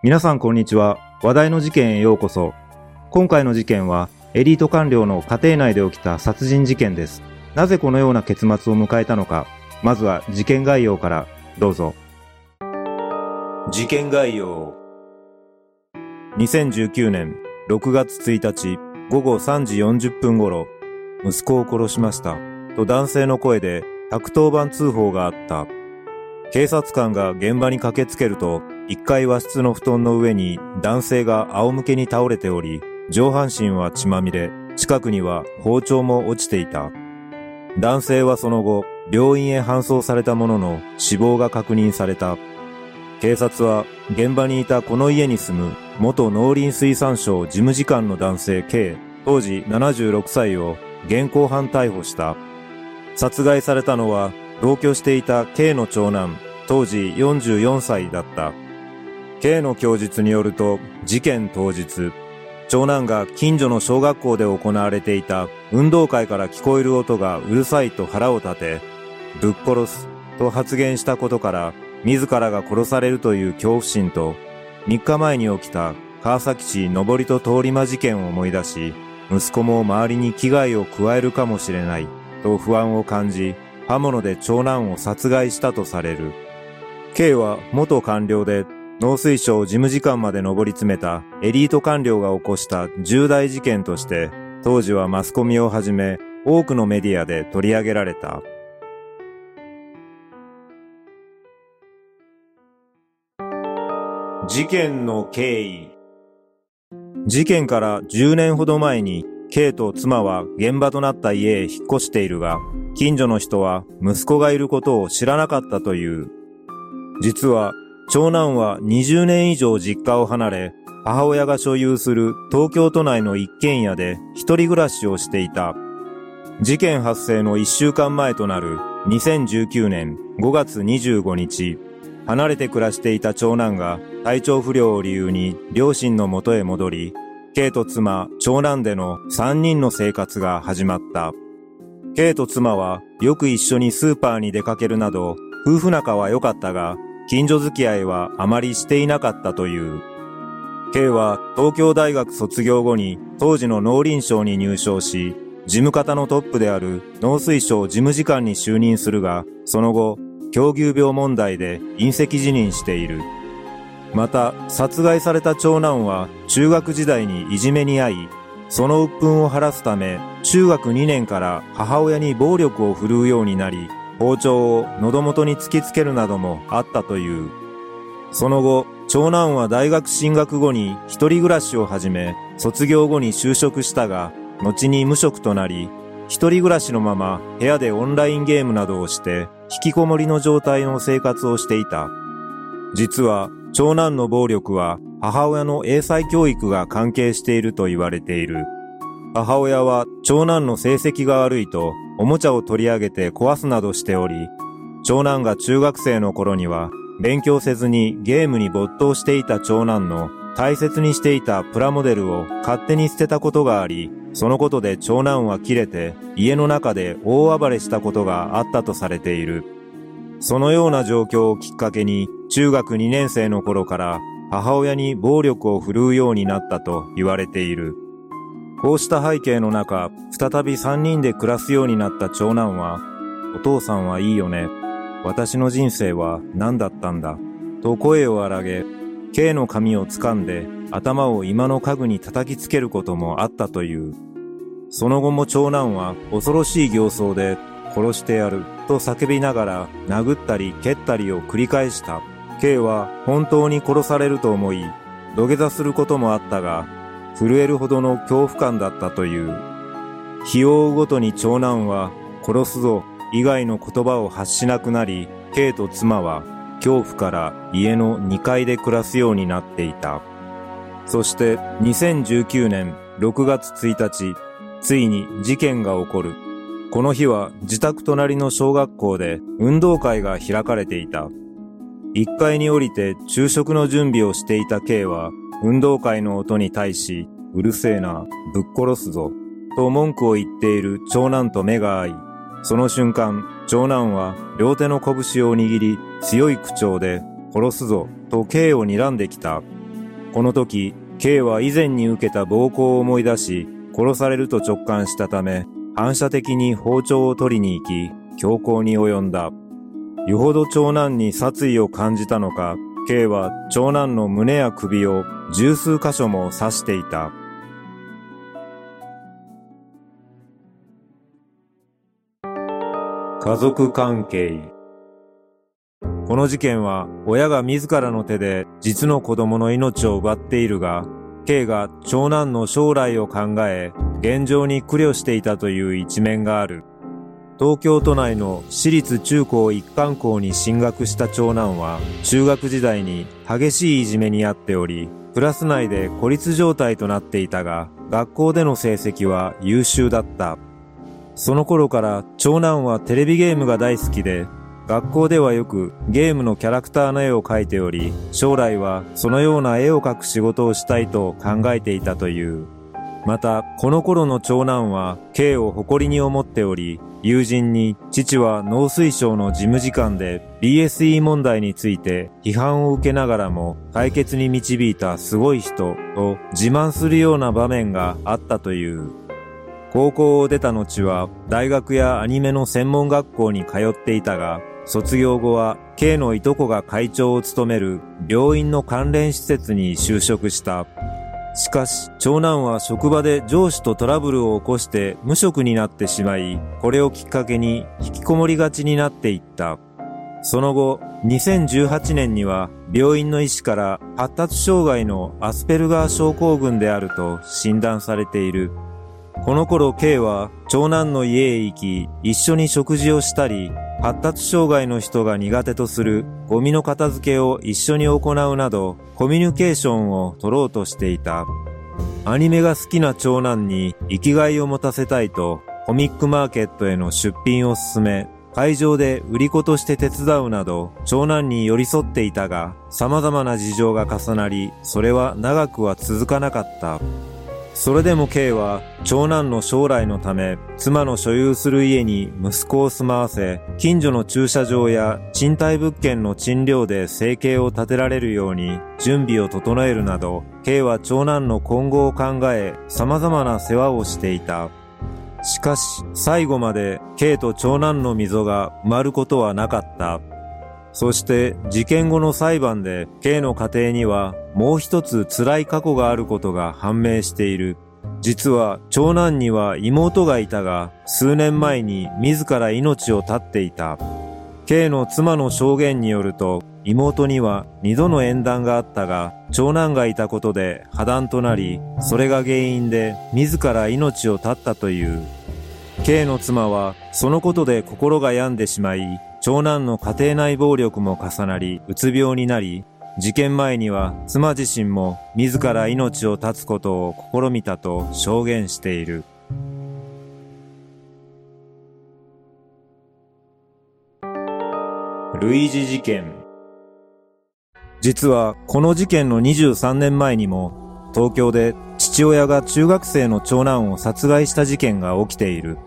皆さんこんにちは。話題の事件へようこそ。今回の事件は、エリート官僚の家庭内で起きた殺人事件です。なぜこのような結末を迎えたのか、まずは事件概要からどうぞ。事件概要。2019年6月1日午後3時40分頃、息子を殺しました。と男性の声で110番通報があった。警察官が現場に駆けつけると、1階和室の布団の上に男性が仰向けに倒れており、上半身は血まみれ、近くには包丁も落ちていた。男性はその後、病院へ搬送されたものの死亡が確認された。警察は現場にいたこの家に住む元農林水産省事務次官の男性 K 当時76歳を現行犯逮捕した。殺害されたのは同居していた K の長男、当時44歳だった。K の供述によると、事件当日、長男が近所の小学校で行われていた運動会から聞こえる音がうるさいと腹を立て、ぶっ殺すと発言したことから、自らが殺されるという恐怖心と、3日前に起きた川崎市上りと通り魔事件を思い出し、息子も周りに危害を加えるかもしれないと不安を感じ、刃物で長男を殺害したとされる。K は元官僚で農水省事務次官まで上り詰めたエリート官僚が起こした重大事件として、当時はマスコミをはじめ多くのメディアで取り上げられた。事件の経緯事件から10年ほど前に K と妻は現場となった家へ引っ越しているが、近所の人は息子がいることを知らなかったという。実は、長男は20年以上実家を離れ、母親が所有する東京都内の一軒家で一人暮らしをしていた。事件発生の1週間前となる2019年5月25日、離れて暮らしていた長男が体調不良を理由に両親の元へ戻り、K と妻、長男での3人の生活が始まった。K と妻はよく一緒にスーパーに出かけるなど、夫婦仲は良かったが、近所付き合いはあまりしていなかったという。K は東京大学卒業後に当時の農林省に入省し、事務方のトップである農水省事務次官に就任するが、その後、狂牛病問題で隕石辞任している。また、殺害された長男は中学時代にいじめに遭い、その鬱憤を晴らすため、中学2年から母親に暴力を振るうようになり、包丁を喉元に突きつけるなどもあったという。その後、長男は大学進学後に一人暮らしを始め、卒業後に就職したが、後に無職となり、一人暮らしのまま部屋でオンラインゲームなどをして、引きこもりの状態の生活をしていた。実は長男の暴力は母親の英才教育が関係していると言われている。母親は長男の成績が悪いとおもちゃを取り上げて壊すなどしており、長男が中学生の頃には勉強せずにゲームに没頭していた長男の大切にしていたプラモデルを勝手に捨てたことがあり、そのことで長男は切れて家の中で大暴れしたことがあったとされている。そのような状況をきっかけに中学2年生の頃から母親に暴力を振るうようになったと言われている。こうした背景の中、再び3人で暮らすようになった長男は、お父さんはいいよね。私の人生は何だったんだ？と声を荒げ、K の髪を掴んで頭を今の家具に叩きつけることもあったという。その後も長男は恐ろしい形相で殺してやると叫びながら殴ったり蹴ったりを繰り返した。K は本当に殺されると思い、土下座することもあったが、震えるほどの恐怖感だったという。日を追うごとに長男は殺すぞ以外の言葉を発しなくなり、K と妻は恐怖から家の2階で暮らすようになっていた。そして2019年6月1日、ついに事件が起こる。この日は自宅隣の小学校で運動会が開かれていた。1階に降りて昼食の準備をしていた K は運動会の音に対し、うるせえな、ぶっ殺すぞ、と文句を言っている長男と目が合い、その瞬間、長男は両手の拳を握り、強い口調で、殺すぞ、と K を睨んできた。この時、K は以前に受けた暴行を思い出し、殺されると直感したため、反射的に包丁を取りに行き、強行に及んだ。よほど長男に殺意を感じたのか、K は長男の胸や首を十数箇所も刺していた。家族関係この事件は親が自らの手で実の子供の命を奪っているが、K が長男の将来を考え、現状に苦慮していたという一面がある。東京都内の私立中高一貫校に進学した長男は、中学時代に激しいいじめにあっており、クラス内で孤立状態となっていたが、学校での成績は優秀だった。その頃から長男はテレビゲームが大好きで、学校ではよくゲームのキャラクターの絵を描いており、将来はそのような絵を描く仕事をしたいと考えていたという。また、この頃の長男は K を誇りに思っており、友人に父は農水省の事務次官で BSE 問題について批判を受けながらも解決に導いたすごい人と自慢するような場面があったという。高校を出た後は大学やアニメの専門学校に通っていたが、卒業後は K のいとこが会長を務める病院の関連施設に就職した。しかし、長男は職場で上司とトラブルを起こして無職になってしまい、これをきっかけに引きこもりがちになっていった。その後、2018年には病院の医師から発達障害のアスペルガー症候群であると診断されている。この頃 K は長男の家へ行き、一緒に食事をしたり、発達障害の人が苦手とするゴミの片付けを一緒に行うなど、コミュニケーションを取ろうとしていた。アニメが好きな長男に生きがいを持たせたいと、コミックマーケットへの出品を進め、会場で売り子として手伝うなど、長男に寄り添っていたが、様々な事情が重なり、それは長くは続かなかった。それでも K は長男の将来のため妻の所有する家に息子を住まわせ近所の駐車場や賃貸物件の賃料で生計を立てられるように準備を整えるなど K は長男の今後を考え様々な世話をしていた。しかし最後まで K と長男の溝が埋まることはなかった。そして事件後の裁判で K の家庭にはもう一つ辛い過去があることが判明している。実は長男には妹がいたが数年前に自ら命を絶っていた。K の妻の証言によると妹には二度の縁談があったが長男がいたことで破談となりそれが原因で自ら命を絶ったという。K の妻はそのことで心が病んでしまい長男の家庭内暴力も重なり、うつ病になり、事件前には妻自身も自ら命を絶つことを試みたと証言している。ルイージ事件実はこの事件の23年前にも東京で父親が中学生の長男を殺害した事件が起きている。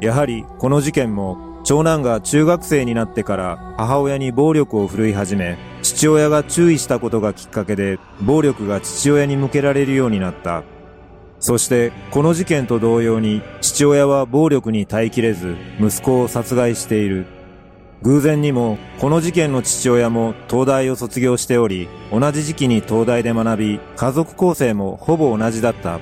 やはりこの事件も長男が中学生になってから母親に暴力を振るい始め、父親が注意したことがきっかけで暴力が父親に向けられるようになった。そしてこの事件と同様に父親は暴力に耐えきれず息子を殺害している。偶然にもこの事件の父親も東大を卒業しており同じ時期に東大で学び家族構成もほぼ同じだった。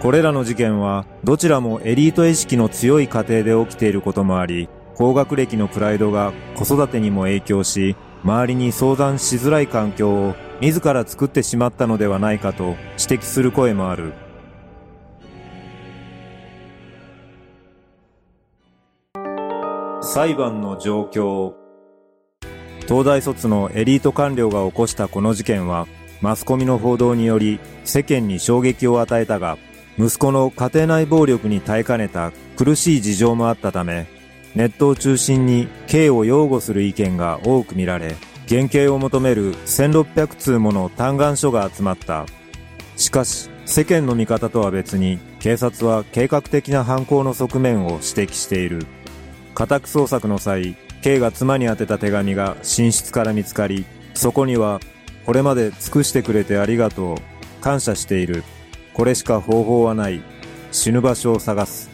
これらの事件はどちらもエリート意識の強い家庭で起きていることもあり高学歴のプライドが子育てにも影響し、周りに相談しづらい環境を自ら作ってしまったのではないかと指摘する声もある。裁判の状況東大卒のエリート官僚が起こしたこの事件は、マスコミの報道により世間に衝撃を与えたが、息子の家庭内暴力に耐えかねた苦しい事情もあったため、ネットを中心に刑を擁護する意見が多く見られ、減刑を求める1600通もの嘆願書が集まった。しかし、世間の見方とは別に、警察は計画的な犯行の側面を指摘している。家宅捜索の際、K が妻に宛てた手紙が寝室から見つかり、そこには、これまで尽くしてくれてありがとう。感謝している。これしか方法はない。死ぬ場所を探す。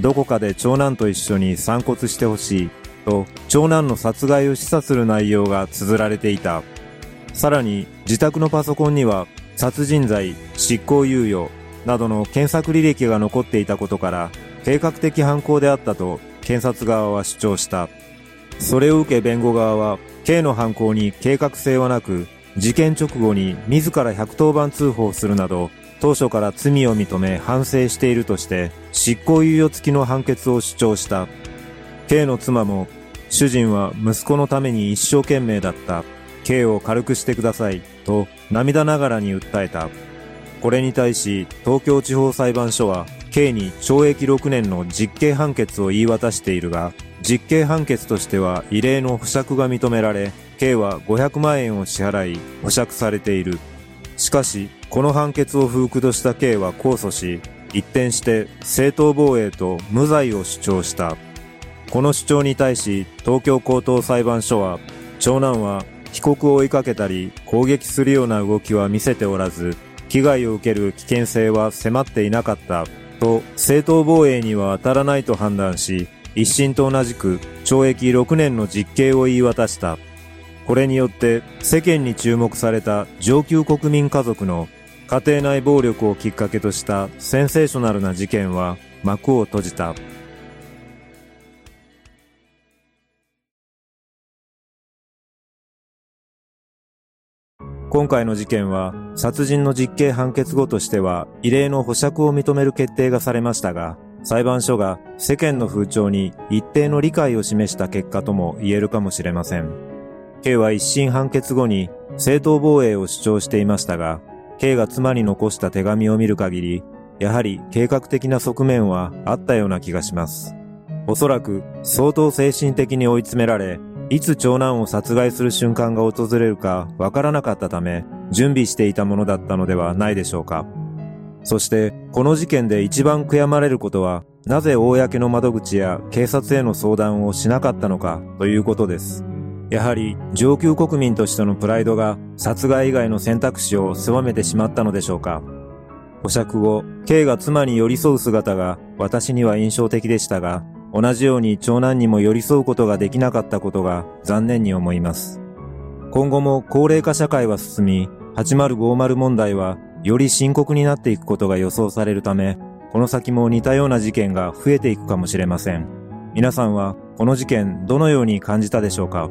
どこかで長男と一緒に散骨してほしい。と、長男の殺害を示唆する内容が綴られていた。さらに、自宅のパソコンには、殺人罪、執行猶予、などの検索履歴が残っていたことから、計画的犯行であったと検察側は主張した。それを受け弁護側は、K の犯行に計画性はなく、事件直後に自ら110番通報するなど、当初から罪を認め反省しているとして、執行猶予付きの判決を主張した。K の妻も、主人は息子のために一生懸命だった。K を軽くしてください。と涙ながらに訴えた。これに対し、東京地方裁判所は、K に懲役6年の実刑判決を言い渡しているが、実刑判決としては異例の保釈が認められ、K は500万円を支払い、保釈されている。しかし、この判決を不服とした K は控訴し、一転して正当防衛と無罪を主張した。この主張に対し、東京高等裁判所は、長男は被告を追いかけたり攻撃するような動きは見せておらず、危害を受ける危険性は迫っていなかったと正当防衛には当たらないと判断し、一審と同じく懲役6年の実刑を言い渡した。これによって世間に注目された上級国民家族の家庭内暴力をきっかけとしたセンセーショナルな事件は幕を閉じた。今回の事件は殺人の実刑判決後としては異例の保釈を認める決定がされましたが、裁判所が世間の風潮に一定の理解を示した結果とも言えるかもしれません。K は一審判決後に正当防衛を主張していましたが、K が妻に残した手紙を見る限り、やはり計画的な側面はあったような気がします。おそらく相当精神的に追い詰められ、いつ長男を殺害する瞬間が訪れるかわからなかったため、準備していたものだったのではないでしょうか。そして、この事件で一番悔やまれることは、なぜ公の窓口や警察への相談をしなかったのかということです。やはり上級国民としてのプライドが殺害以外の選択肢を狭めてしまったのでしょうか。保釈後、K が妻に寄り添う姿が私には印象的でしたが、同じように長男にも寄り添うことができなかったことが残念に思います。今後も高齢化社会は進み、8050問題はより深刻になっていくことが予想されるため、この先も似たような事件が増えていくかもしれません。皆さんはこの事件どのように感じたでしょうか